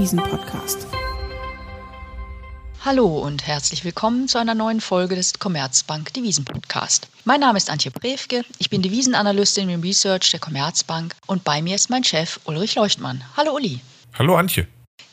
Devisen-Podcast. Hallo und herzlich willkommen zu einer neuen Folge des Commerzbank Devisen Podcast. Mein Name ist Antje Brewke, ich bin Devisenanalystin im Research der Commerzbank und bei mir ist mein Chef Ulrich Leuchtmann. Hallo Uli. Hallo Antje.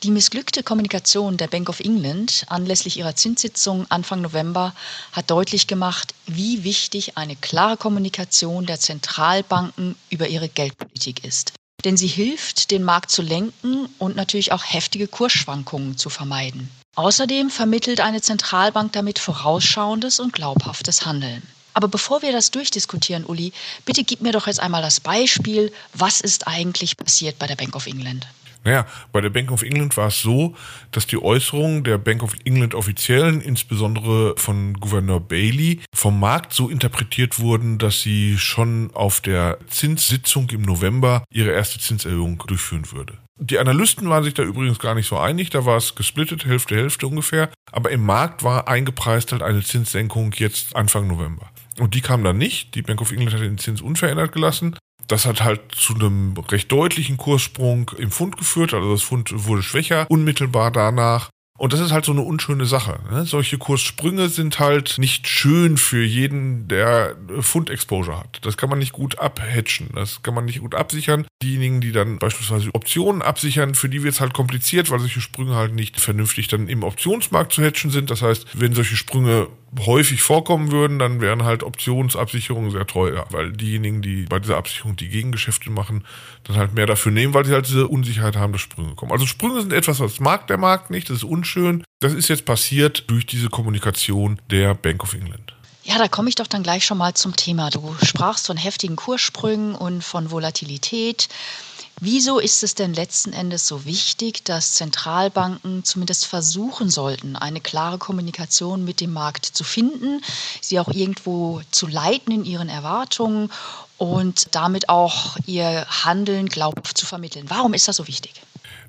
Die missglückte Kommunikation der Bank of England anlässlich ihrer Zinssitzung Anfang November hat deutlich gemacht, wie wichtig eine klare Kommunikation der Zentralbanken über ihre Geldpolitik ist. Denn sie hilft, den Markt zu lenken und natürlich auch heftige Kursschwankungen zu vermeiden. Außerdem vermittelt eine Zentralbank damit vorausschauendes und glaubhaftes Handeln. Aber bevor wir das durchdiskutieren, Uli, bitte gib mir doch jetzt einmal das Beispiel, was ist eigentlich passiert bei der Bank of England? Naja, bei der Bank of England war es so, dass die Äußerungen der Bank of England Offiziellen, insbesondere von Gouverneur Bailey, vom Markt so interpretiert wurden, dass sie schon auf der Zinssitzung im November ihre erste Zinserhöhung durchführen würde. Die Analysten waren sich da übrigens gar nicht so einig, da war es gesplittet, Hälfte, Hälfte ungefähr. Aber im Markt war eingepreist halt eine Zinssenkung jetzt Anfang November. Und die kam dann nicht. Die Bank of England hat den Zins unverändert gelassen. Das hat halt zu einem recht deutlichen Kurssprung im Pfund geführt. Also das Pfund wurde schwächer, unmittelbar danach. Und das ist halt so eine unschöne Sache. Ne? Solche Kurssprünge sind halt nicht schön für jeden, der Fund-Exposure hat. Das kann man nicht gut abhatchen. Das kann man nicht gut absichern. Diejenigen, die dann beispielsweise Optionen absichern, für die wird es halt kompliziert, weil solche Sprünge halt nicht vernünftig dann im Optionsmarkt zu hatchen sind. Das heißt, wenn solche Sprünge häufig vorkommen würden, dann wären halt Optionsabsicherungen sehr teuer, weil diejenigen, die bei dieser Absicherung die Gegengeschäfte machen, dann halt mehr dafür nehmen, weil sie halt diese Unsicherheit haben, dass Sprünge kommen. Also Sprünge sind etwas, was mag der Markt nicht, das ist unschön. Das ist jetzt passiert durch diese Kommunikation der Bank of England. Ja, da komme ich doch dann gleich schon mal zum Thema. Du sprachst von heftigen Kurssprüngen und von Volatilität. Wieso ist es denn letzten Endes so wichtig, dass Zentralbanken zumindest versuchen sollten, eine klare Kommunikation mit dem Markt zu finden, sie auch irgendwo zu leiten in ihren Erwartungen und damit auch ihr Handeln glaubhaft zu vermitteln? Warum ist das so wichtig?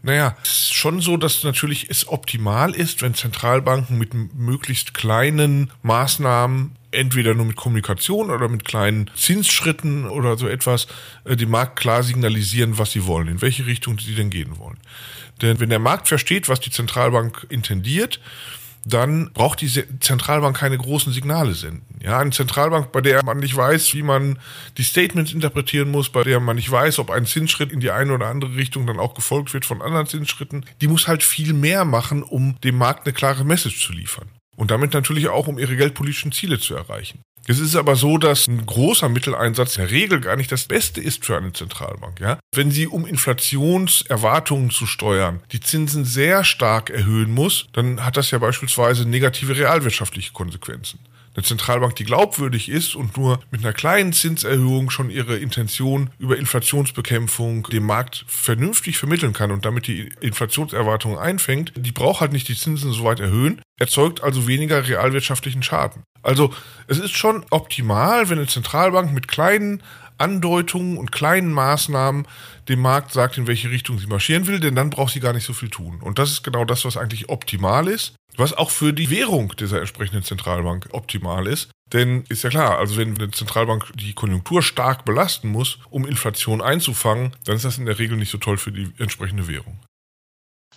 Naja, es ist schon so, dass natürlich es optimal ist, wenn Zentralbanken mit möglichst kleinen Maßnahmen entweder nur mit Kommunikation oder mit kleinen Zinsschritten oder so etwas äh, dem Markt klar signalisieren, was sie wollen, in welche Richtung sie denn gehen wollen. Denn wenn der Markt versteht, was die Zentralbank intendiert, dann braucht die Zentralbank keine großen Signale senden. Ja, eine Zentralbank, bei der man nicht weiß, wie man die Statements interpretieren muss, bei der man nicht weiß, ob ein Zinsschritt in die eine oder andere Richtung dann auch gefolgt wird von anderen Zinsschritten, die muss halt viel mehr machen, um dem Markt eine klare Message zu liefern und damit natürlich auch, um ihre geldpolitischen Ziele zu erreichen. Es ist aber so, dass ein großer Mitteleinsatz in der Regel gar nicht das Beste ist für eine Zentralbank. Ja? Wenn sie, um Inflationserwartungen zu steuern, die Zinsen sehr stark erhöhen muss, dann hat das ja beispielsweise negative realwirtschaftliche Konsequenzen. Eine Zentralbank, die glaubwürdig ist und nur mit einer kleinen Zinserhöhung schon ihre Intention über Inflationsbekämpfung dem Markt vernünftig vermitteln kann und damit die Inflationserwartungen einfängt, die braucht halt nicht die Zinsen so weit erhöhen, erzeugt also weniger realwirtschaftlichen Schaden. Also es ist schon optimal, wenn eine Zentralbank mit kleinen Andeutungen und kleinen Maßnahmen dem Markt sagt, in welche Richtung sie marschieren will, denn dann braucht sie gar nicht so viel tun. Und das ist genau das, was eigentlich optimal ist was auch für die Währung dieser entsprechenden Zentralbank optimal ist. Denn ist ja klar, also wenn eine Zentralbank die Konjunktur stark belasten muss, um Inflation einzufangen, dann ist das in der Regel nicht so toll für die entsprechende Währung.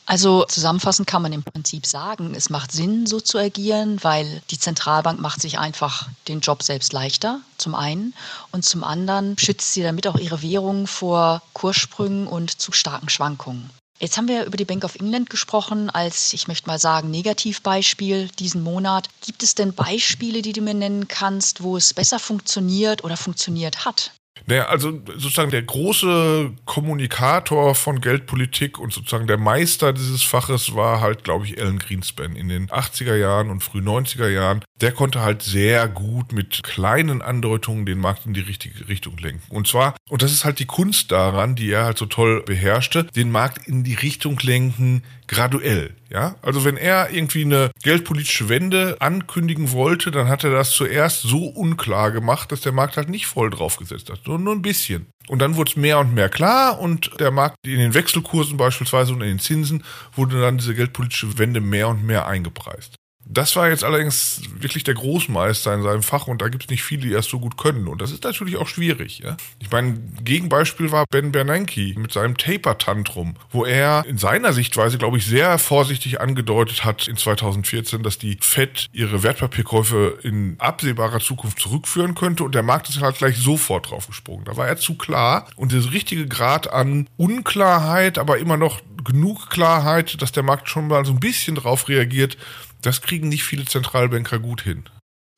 Also zusammenfassend kann man im Prinzip sagen, es macht Sinn, so zu agieren, weil die Zentralbank macht sich einfach den Job selbst leichter, zum einen, und zum anderen schützt sie damit auch ihre Währung vor Kurssprüngen und zu starken Schwankungen. Jetzt haben wir über die Bank of England gesprochen als, ich möchte mal sagen, Negativbeispiel diesen Monat. Gibt es denn Beispiele, die du mir nennen kannst, wo es besser funktioniert oder funktioniert hat? Naja, also sozusagen der große Kommunikator von Geldpolitik und sozusagen der Meister dieses Faches war halt, glaube ich, Alan Greenspan in den 80er Jahren und früh 90er Jahren. Der konnte halt sehr gut mit kleinen Andeutungen den Markt in die richtige Richtung lenken. Und zwar, und das ist halt die Kunst daran, die er halt so toll beherrschte, den Markt in die Richtung lenken, graduell. Ja, also wenn er irgendwie eine geldpolitische Wende ankündigen wollte, dann hat er das zuerst so unklar gemacht, dass der Markt halt nicht voll draufgesetzt hat, sondern nur ein bisschen. Und dann wurde es mehr und mehr klar und der Markt in den Wechselkursen beispielsweise und in den Zinsen wurde dann diese geldpolitische Wende mehr und mehr eingepreist. Das war jetzt allerdings wirklich der Großmeister in seinem Fach und da gibt es nicht viele, die das so gut können. Und das ist natürlich auch schwierig. Ja? Ich meine, Gegenbeispiel war Ben Bernanke mit seinem Taper-Tantrum, wo er in seiner Sichtweise, glaube ich, sehr vorsichtig angedeutet hat in 2014, dass die FED ihre Wertpapierkäufe in absehbarer Zukunft zurückführen könnte und der Markt ist halt gleich sofort drauf gesprungen. Da war er zu klar und der richtige Grad an Unklarheit, aber immer noch genug Klarheit, dass der Markt schon mal so ein bisschen drauf reagiert, das kriegen nicht viele Zentralbanker gut hin.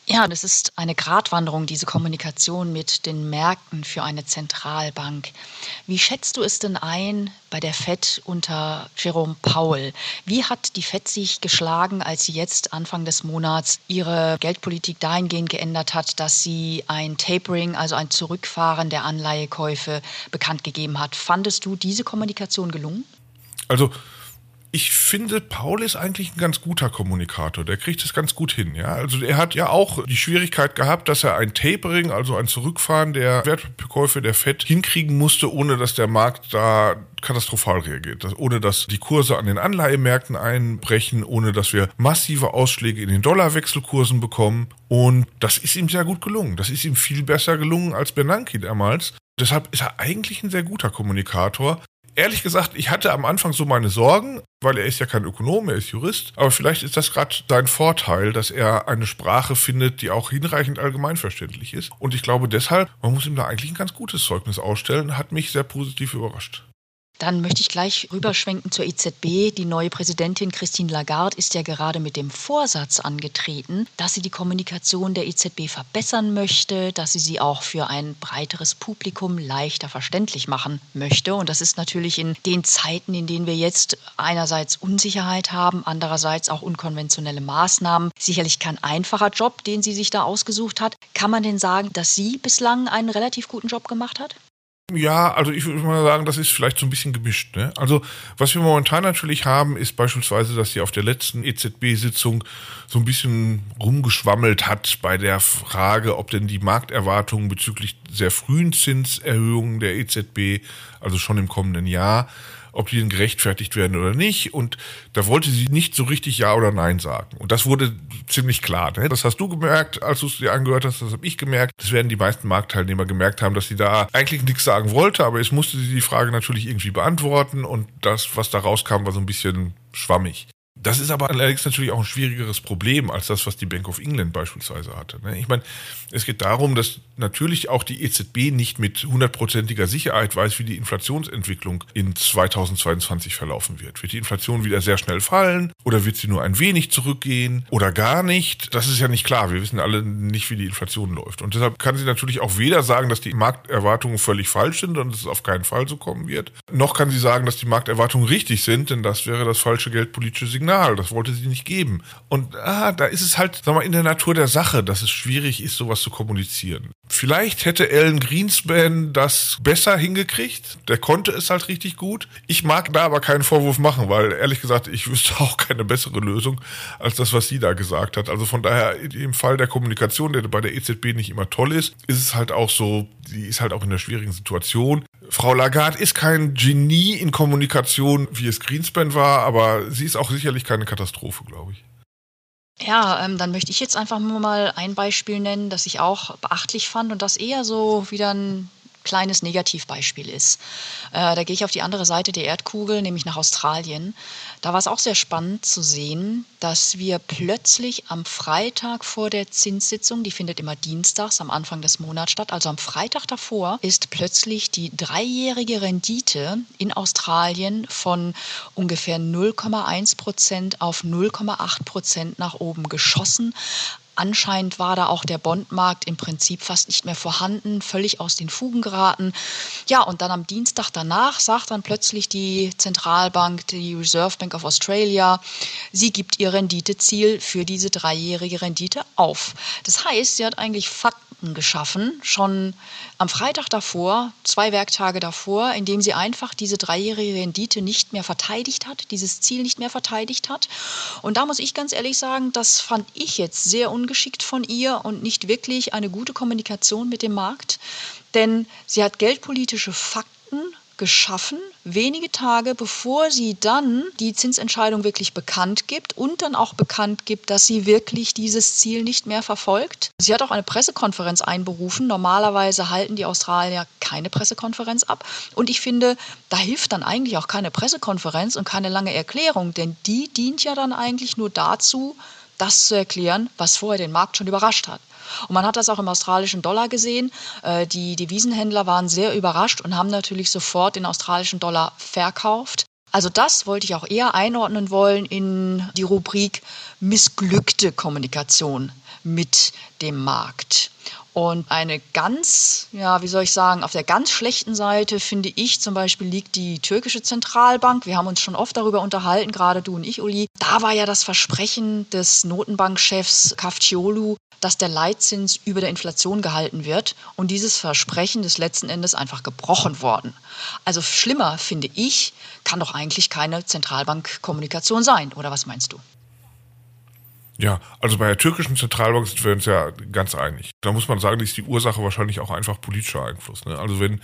Ja, das ist eine Gratwanderung, diese Kommunikation mit den Märkten für eine Zentralbank. Wie schätzt du es denn ein bei der Fed unter Jerome Powell? Wie hat die Fed sich geschlagen, als sie jetzt Anfang des Monats ihre Geldpolitik dahingehend geändert hat, dass sie ein Tapering, also ein Zurückfahren der Anleihekäufe bekannt gegeben hat? Fandest du diese Kommunikation gelungen? Also ich finde, Paul ist eigentlich ein ganz guter Kommunikator. Der kriegt es ganz gut hin. Ja? Also er hat ja auch die Schwierigkeit gehabt, dass er ein Tapering, also ein Zurückfahren der Wertkäufe der FED hinkriegen musste, ohne dass der Markt da katastrophal reagiert. Dass, ohne dass die Kurse an den Anleihemärkten einbrechen, ohne dass wir massive Ausschläge in den Dollarwechselkursen bekommen. Und das ist ihm sehr gut gelungen. Das ist ihm viel besser gelungen als Bernanke damals. Deshalb ist er eigentlich ein sehr guter Kommunikator ehrlich gesagt, ich hatte am Anfang so meine Sorgen, weil er ist ja kein Ökonom, er ist Jurist. Aber vielleicht ist das gerade sein Vorteil, dass er eine Sprache findet, die auch hinreichend allgemeinverständlich ist. Und ich glaube deshalb, man muss ihm da eigentlich ein ganz gutes Zeugnis ausstellen, hat mich sehr positiv überrascht. Dann möchte ich gleich rüberschwenken zur EZB. Die neue Präsidentin Christine Lagarde ist ja gerade mit dem Vorsatz angetreten, dass sie die Kommunikation der EZB verbessern möchte, dass sie sie auch für ein breiteres Publikum leichter verständlich machen möchte. Und das ist natürlich in den Zeiten, in denen wir jetzt einerseits Unsicherheit haben, andererseits auch unkonventionelle Maßnahmen, sicherlich kein einfacher Job, den sie sich da ausgesucht hat. Kann man denn sagen, dass sie bislang einen relativ guten Job gemacht hat? Ja, also ich würde mal sagen, das ist vielleicht so ein bisschen gemischt. Ne? Also was wir momentan natürlich haben, ist beispielsweise, dass sie auf der letzten EZB-Sitzung so ein bisschen rumgeschwammelt hat bei der Frage, ob denn die Markterwartungen bezüglich sehr frühen Zinserhöhungen der EZB, also schon im kommenden Jahr, ob die denn gerechtfertigt werden oder nicht. Und da wollte sie nicht so richtig Ja oder Nein sagen. Und das wurde ziemlich klar. Ne? Das hast du gemerkt, als du es dir angehört hast, das habe ich gemerkt. Das werden die meisten Marktteilnehmer gemerkt haben, dass sie da eigentlich nichts sagen wollte, aber es musste sie die Frage natürlich irgendwie beantworten und das, was da rauskam, war so ein bisschen schwammig. Das ist aber allerdings natürlich auch ein schwierigeres Problem als das, was die Bank of England beispielsweise hatte. Ne? Ich meine, es geht darum, dass natürlich auch die EZB nicht mit hundertprozentiger Sicherheit weiß, wie die Inflationsentwicklung in 2022 verlaufen wird. Wird die Inflation wieder sehr schnell fallen oder wird sie nur ein wenig zurückgehen oder gar nicht? Das ist ja nicht klar. Wir wissen alle nicht, wie die Inflation läuft. Und deshalb kann sie natürlich auch weder sagen, dass die Markterwartungen völlig falsch sind und es auf keinen Fall so kommen wird, noch kann sie sagen, dass die Markterwartungen richtig sind, denn das wäre das falsche geldpolitische Signal. Signal. Das wollte sie nicht geben. Und ah, da ist es halt, sag mal, in der Natur der Sache, dass es schwierig ist, sowas zu kommunizieren. Vielleicht hätte Alan Greenspan das besser hingekriegt. Der konnte es halt richtig gut. Ich mag da aber keinen Vorwurf machen, weil ehrlich gesagt, ich wüsste auch keine bessere Lösung als das, was sie da gesagt hat. Also von daher, im Fall der Kommunikation, der bei der EZB nicht immer toll ist, ist es halt auch so, sie ist halt auch in einer schwierigen Situation. Frau Lagarde ist kein Genie in Kommunikation, wie es Greenspan war, aber sie ist auch sicherlich keine Katastrophe, glaube ich. Ja, ähm, dann möchte ich jetzt einfach nur mal ein Beispiel nennen, das ich auch beachtlich fand und das eher so wieder ein kleines Negativbeispiel ist. Äh, da gehe ich auf die andere Seite der Erdkugel, nämlich nach Australien. Da war es auch sehr spannend zu sehen, dass wir plötzlich am Freitag vor der Zinssitzung, die findet immer dienstags am Anfang des Monats statt, also am Freitag davor, ist plötzlich die dreijährige Rendite in Australien von ungefähr 0,1 Prozent auf 0,8 Prozent nach oben geschossen. Anscheinend war da auch der Bondmarkt im Prinzip fast nicht mehr vorhanden, völlig aus den Fugen geraten. Ja, und dann am Dienstag danach sagt dann plötzlich die Zentralbank, die Reserve Bank of Australia, sie gibt ihr Renditeziel für diese dreijährige Rendite auf. Das heißt, sie hat eigentlich Fakten geschaffen, schon am Freitag davor, zwei Werktage davor, indem sie einfach diese dreijährige Rendite nicht mehr verteidigt hat, dieses Ziel nicht mehr verteidigt hat. Und da muss ich ganz ehrlich sagen, das fand ich jetzt sehr ungeschickt von ihr und nicht wirklich eine gute Kommunikation mit dem Markt, denn sie hat geldpolitische Fakten geschaffen, wenige Tage bevor sie dann die Zinsentscheidung wirklich bekannt gibt und dann auch bekannt gibt, dass sie wirklich dieses Ziel nicht mehr verfolgt. Sie hat auch eine Pressekonferenz einberufen. Normalerweise halten die Australier keine Pressekonferenz ab. Und ich finde, da hilft dann eigentlich auch keine Pressekonferenz und keine lange Erklärung, denn die dient ja dann eigentlich nur dazu, das zu erklären, was vorher den Markt schon überrascht hat. Und man hat das auch im australischen Dollar gesehen. Äh, die Devisenhändler waren sehr überrascht und haben natürlich sofort den australischen Dollar verkauft. Also das wollte ich auch eher einordnen wollen in die Rubrik missglückte Kommunikation mit dem Markt. Und eine ganz, ja, wie soll ich sagen, auf der ganz schlechten Seite finde ich zum Beispiel liegt die türkische Zentralbank. Wir haben uns schon oft darüber unterhalten, gerade du und ich, Uli. Da war ja das Versprechen des Notenbankchefs Kafciolu, dass der Leitzins über der Inflation gehalten wird. Und dieses Versprechen ist letzten Endes einfach gebrochen worden. Also schlimmer, finde ich, kann doch eigentlich keine Zentralbankkommunikation sein. Oder was meinst du? Ja, also bei der türkischen Zentralbank sind wir uns ja ganz einig. Da muss man sagen, ist die Ursache wahrscheinlich auch einfach politischer Einfluss. Ne? Also wenn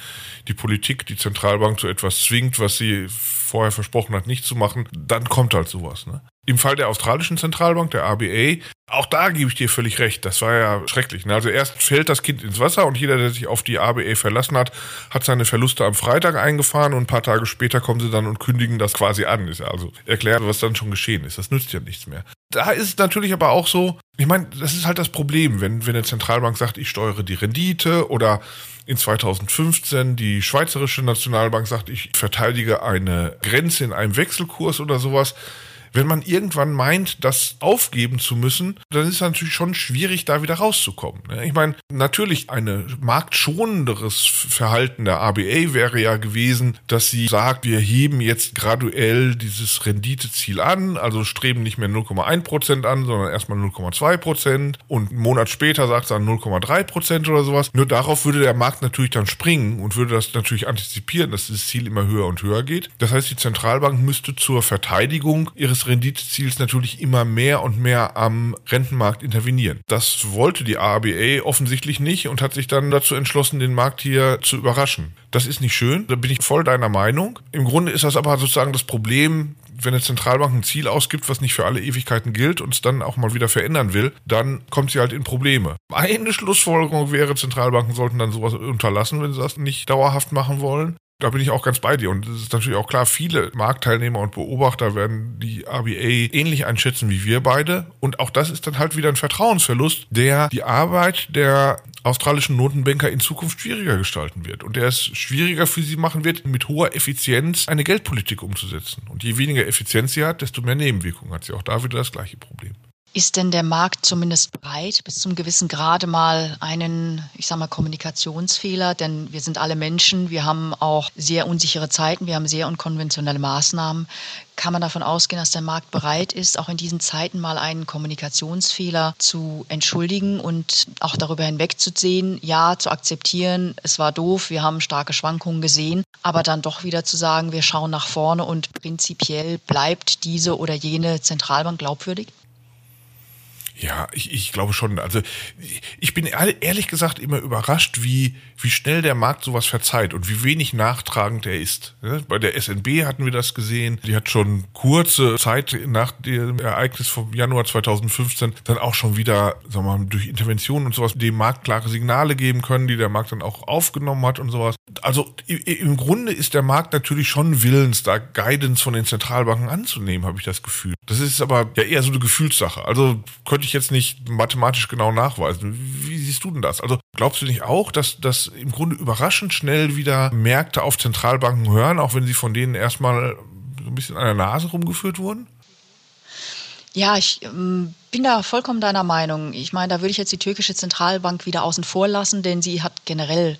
die Politik die Zentralbank zu etwas zwingt, was sie vorher versprochen hat, nicht zu machen, dann kommt halt sowas. Ne? Im Fall der australischen Zentralbank, der ABA, auch da gebe ich dir völlig recht. Das war ja schrecklich. Ne? Also erst fällt das Kind ins Wasser und jeder, der sich auf die ABA verlassen hat, hat seine Verluste am Freitag eingefahren und ein paar Tage später kommen sie dann und kündigen das quasi an. Ist also erklärt, was dann schon geschehen ist. Das nützt ja nichts mehr. Da ist natürlich aber auch so, ich meine, das ist halt das Problem, wenn, wenn eine Zentralbank sagt, ich steuere die Rendite oder in 2015 die Schweizerische Nationalbank sagt, ich verteidige eine Grenze in einem Wechselkurs oder sowas wenn man irgendwann meint, das aufgeben zu müssen, dann ist es natürlich schon schwierig, da wieder rauszukommen. Ne? Ich meine, natürlich ein marktschonenderes Verhalten der ABA wäre ja gewesen, dass sie sagt, wir heben jetzt graduell dieses Renditeziel an, also streben nicht mehr 0,1 Prozent an, sondern erstmal 0,2 Prozent und einen Monat später sagt es dann 0,3 Prozent oder sowas. Nur darauf würde der Markt natürlich dann springen und würde das natürlich antizipieren, dass das Ziel immer höher und höher geht. Das heißt, die Zentralbank müsste zur Verteidigung ihres des Renditeziels natürlich immer mehr und mehr am Rentenmarkt intervenieren. Das wollte die ABA offensichtlich nicht und hat sich dann dazu entschlossen, den Markt hier zu überraschen. Das ist nicht schön, da bin ich voll deiner Meinung. Im Grunde ist das aber sozusagen das Problem, wenn eine Zentralbank ein Ziel ausgibt, was nicht für alle Ewigkeiten gilt und es dann auch mal wieder verändern will, dann kommt sie halt in Probleme. Eine Schlussfolgerung wäre, Zentralbanken sollten dann sowas unterlassen, wenn sie das nicht dauerhaft machen wollen. Da bin ich auch ganz bei dir. Und es ist natürlich auch klar, viele Marktteilnehmer und Beobachter werden die ABA ähnlich einschätzen wie wir beide. Und auch das ist dann halt wieder ein Vertrauensverlust, der die Arbeit der australischen Notenbanker in Zukunft schwieriger gestalten wird. Und der es schwieriger für sie machen wird, mit hoher Effizienz eine Geldpolitik umzusetzen. Und je weniger Effizienz sie hat, desto mehr Nebenwirkungen hat sie. Auch da wieder das gleiche Problem. Ist denn der Markt zumindest bereit, bis zum gewissen Grade mal einen, ich sag mal, Kommunikationsfehler? Denn wir sind alle Menschen, wir haben auch sehr unsichere Zeiten, wir haben sehr unkonventionelle Maßnahmen. Kann man davon ausgehen, dass der Markt bereit ist, auch in diesen Zeiten mal einen Kommunikationsfehler zu entschuldigen und auch darüber hinwegzusehen, ja, zu akzeptieren, es war doof, wir haben starke Schwankungen gesehen, aber dann doch wieder zu sagen, wir schauen nach vorne und prinzipiell bleibt diese oder jene Zentralbank glaubwürdig? Ja, ich, ich glaube schon. Also ich bin ehrlich gesagt immer überrascht, wie, wie schnell der Markt sowas verzeiht und wie wenig nachtragend er ist. Bei der SNB hatten wir das gesehen. Die hat schon kurze Zeit nach dem Ereignis vom Januar 2015 dann auch schon wieder, sagen wir mal, durch Interventionen und sowas dem Markt klare Signale geben können, die der Markt dann auch aufgenommen hat und sowas. Also im Grunde ist der Markt natürlich schon willens, da Guidance von den Zentralbanken anzunehmen, habe ich das Gefühl. Das ist aber ja eher so eine Gefühlssache. Also könnte ich jetzt nicht mathematisch genau nachweisen. Wie siehst du denn das? Also glaubst du nicht auch, dass, dass im Grunde überraschend schnell wieder Märkte auf Zentralbanken hören, auch wenn sie von denen erstmal so ein bisschen an der Nase rumgeführt wurden? Ja, ich ähm, bin da vollkommen deiner Meinung. Ich meine, da würde ich jetzt die türkische Zentralbank wieder außen vor lassen, denn sie hat generell,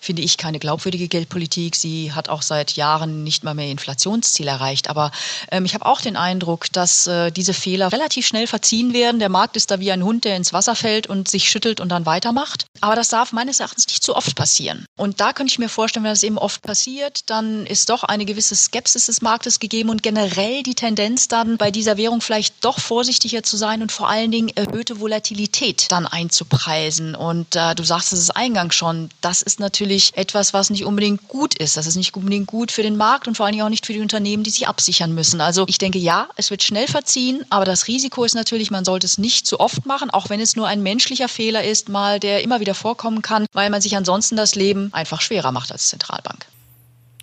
finde ich, keine glaubwürdige Geldpolitik. Sie hat auch seit Jahren nicht mal mehr Inflationsziel erreicht. Aber ähm, ich habe auch den Eindruck, dass äh, diese Fehler relativ schnell verziehen werden. Der Markt ist da wie ein Hund, der ins Wasser fällt und sich schüttelt und dann weitermacht. Aber das darf meines Erachtens nicht zu oft passieren. Und da könnte ich mir vorstellen, wenn das eben oft passiert, dann ist doch eine gewisse Skepsis des Marktes gegeben und generell die Tendenz dann bei dieser Währung vielleicht doch vorsichtiger zu sein und vor allen Dingen erhöhte Volatilität dann einzupreisen. Und äh, du sagst es eingangs schon, das ist natürlich etwas, was nicht unbedingt gut ist. Das ist nicht unbedingt gut für den Markt und vor allen Dingen auch nicht für die Unternehmen, die sich absichern müssen. Also ich denke, ja, es wird schnell verziehen, aber das Risiko ist natürlich, man sollte es nicht zu oft machen, auch wenn es nur ein menschlicher Fehler ist, mal der immer wieder vorkommen kann, weil man sich ansonsten das Leben einfach schwerer macht als Zentralbank.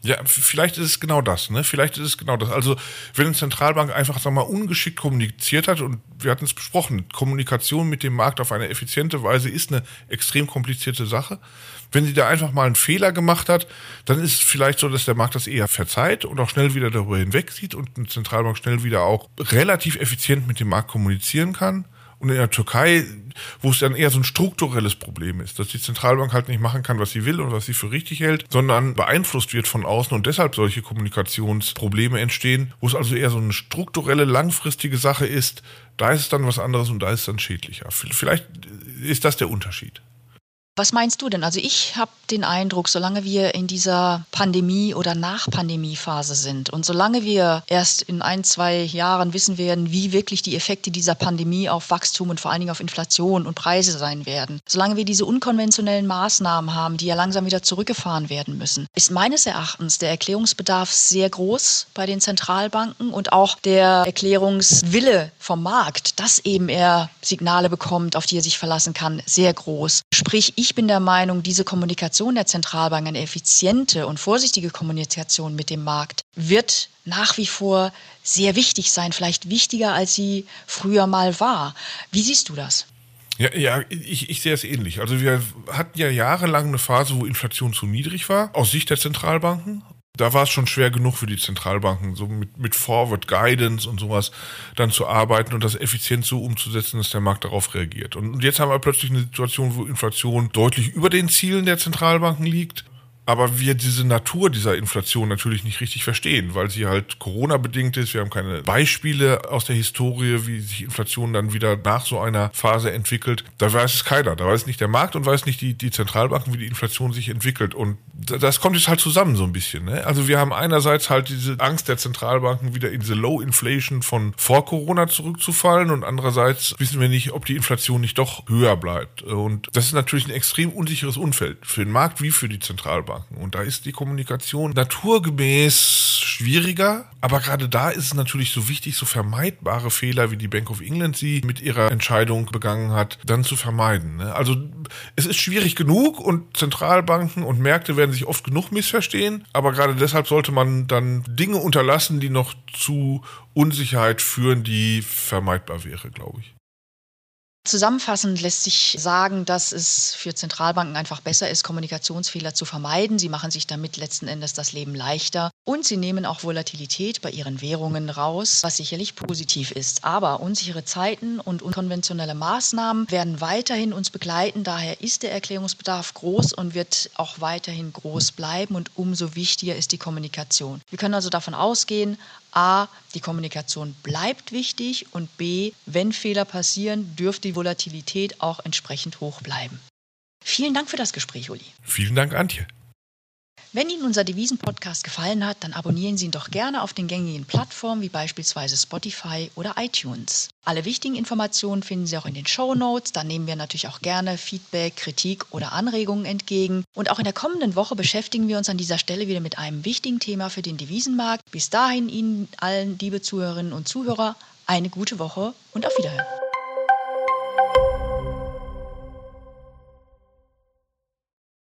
Ja, vielleicht ist es genau das, ne? Vielleicht ist es genau das. Also, wenn eine Zentralbank einfach, sag mal, ungeschickt kommuniziert hat, und wir hatten es besprochen, Kommunikation mit dem Markt auf eine effiziente Weise ist eine extrem komplizierte Sache. Wenn sie da einfach mal einen Fehler gemacht hat, dann ist es vielleicht so, dass der Markt das eher verzeiht und auch schnell wieder darüber hinwegsieht und eine Zentralbank schnell wieder auch relativ effizient mit dem Markt kommunizieren kann. Und in der Türkei, wo es dann eher so ein strukturelles Problem ist, dass die Zentralbank halt nicht machen kann, was sie will und was sie für richtig hält, sondern beeinflusst wird von außen und deshalb solche Kommunikationsprobleme entstehen, wo es also eher so eine strukturelle, langfristige Sache ist, da ist es dann was anderes und da ist es dann schädlicher. Vielleicht ist das der Unterschied. Was meinst du denn? Also ich habe den Eindruck, solange wir in dieser Pandemie- oder Nach-Pandemie-Phase sind und solange wir erst in ein, zwei Jahren wissen werden, wie wirklich die Effekte dieser Pandemie auf Wachstum und vor allen Dingen auf Inflation und Preise sein werden, solange wir diese unkonventionellen Maßnahmen haben, die ja langsam wieder zurückgefahren werden müssen, ist meines Erachtens der Erklärungsbedarf sehr groß bei den Zentralbanken und auch der Erklärungswille vom Markt, dass eben er Signale bekommt, auf die er sich verlassen kann, sehr groß. Sprich, ich ich bin der Meinung, diese Kommunikation der Zentralbank, eine effiziente und vorsichtige Kommunikation mit dem Markt, wird nach wie vor sehr wichtig sein, vielleicht wichtiger, als sie früher mal war. Wie siehst du das? Ja, ja ich, ich sehe es ähnlich. Also wir hatten ja jahrelang eine Phase, wo Inflation zu niedrig war, aus Sicht der Zentralbanken da war es schon schwer genug für die Zentralbanken, so mit, mit Forward Guidance und sowas dann zu arbeiten und das effizient so umzusetzen, dass der Markt darauf reagiert. Und jetzt haben wir plötzlich eine Situation, wo Inflation deutlich über den Zielen der Zentralbanken liegt aber wir diese Natur dieser Inflation natürlich nicht richtig verstehen, weil sie halt Corona-bedingt ist. Wir haben keine Beispiele aus der Historie, wie sich Inflation dann wieder nach so einer Phase entwickelt. Da weiß es keiner. Da weiß nicht der Markt und weiß nicht die, die Zentralbanken, wie die Inflation sich entwickelt. Und das kommt jetzt halt zusammen so ein bisschen. Ne? Also wir haben einerseits halt diese Angst der Zentralbanken, wieder in diese Low Inflation von vor Corona zurückzufallen und andererseits wissen wir nicht, ob die Inflation nicht doch höher bleibt. Und das ist natürlich ein extrem unsicheres Umfeld für den Markt wie für die Zentralbanken. Banken. Und da ist die Kommunikation naturgemäß schwieriger. Aber gerade da ist es natürlich so wichtig, so vermeidbare Fehler, wie die Bank of England sie mit ihrer Entscheidung begangen hat, dann zu vermeiden. Ne? Also es ist schwierig genug und Zentralbanken und Märkte werden sich oft genug missverstehen. Aber gerade deshalb sollte man dann Dinge unterlassen, die noch zu Unsicherheit führen, die vermeidbar wäre, glaube ich. Zusammenfassend lässt sich sagen, dass es für Zentralbanken einfach besser ist, Kommunikationsfehler zu vermeiden. Sie machen sich damit letzten Endes das Leben leichter und sie nehmen auch Volatilität bei ihren Währungen raus, was sicherlich positiv ist. Aber unsichere Zeiten und unkonventionelle Maßnahmen werden weiterhin uns begleiten. Daher ist der Erklärungsbedarf groß und wird auch weiterhin groß bleiben und umso wichtiger ist die Kommunikation. Wir können also davon ausgehen, A, die Kommunikation bleibt wichtig und B, wenn Fehler passieren, dürfte die Volatilität auch entsprechend hoch bleiben. Vielen Dank für das Gespräch, Uli. Vielen Dank, Antje. Wenn Ihnen unser Devisen-Podcast gefallen hat, dann abonnieren Sie ihn doch gerne auf den gängigen Plattformen wie beispielsweise Spotify oder iTunes. Alle wichtigen Informationen finden Sie auch in den Show Notes. Da nehmen wir natürlich auch gerne Feedback, Kritik oder Anregungen entgegen. Und auch in der kommenden Woche beschäftigen wir uns an dieser Stelle wieder mit einem wichtigen Thema für den Devisenmarkt. Bis dahin Ihnen allen, liebe Zuhörerinnen und Zuhörer, eine gute Woche und auf Wiederhören.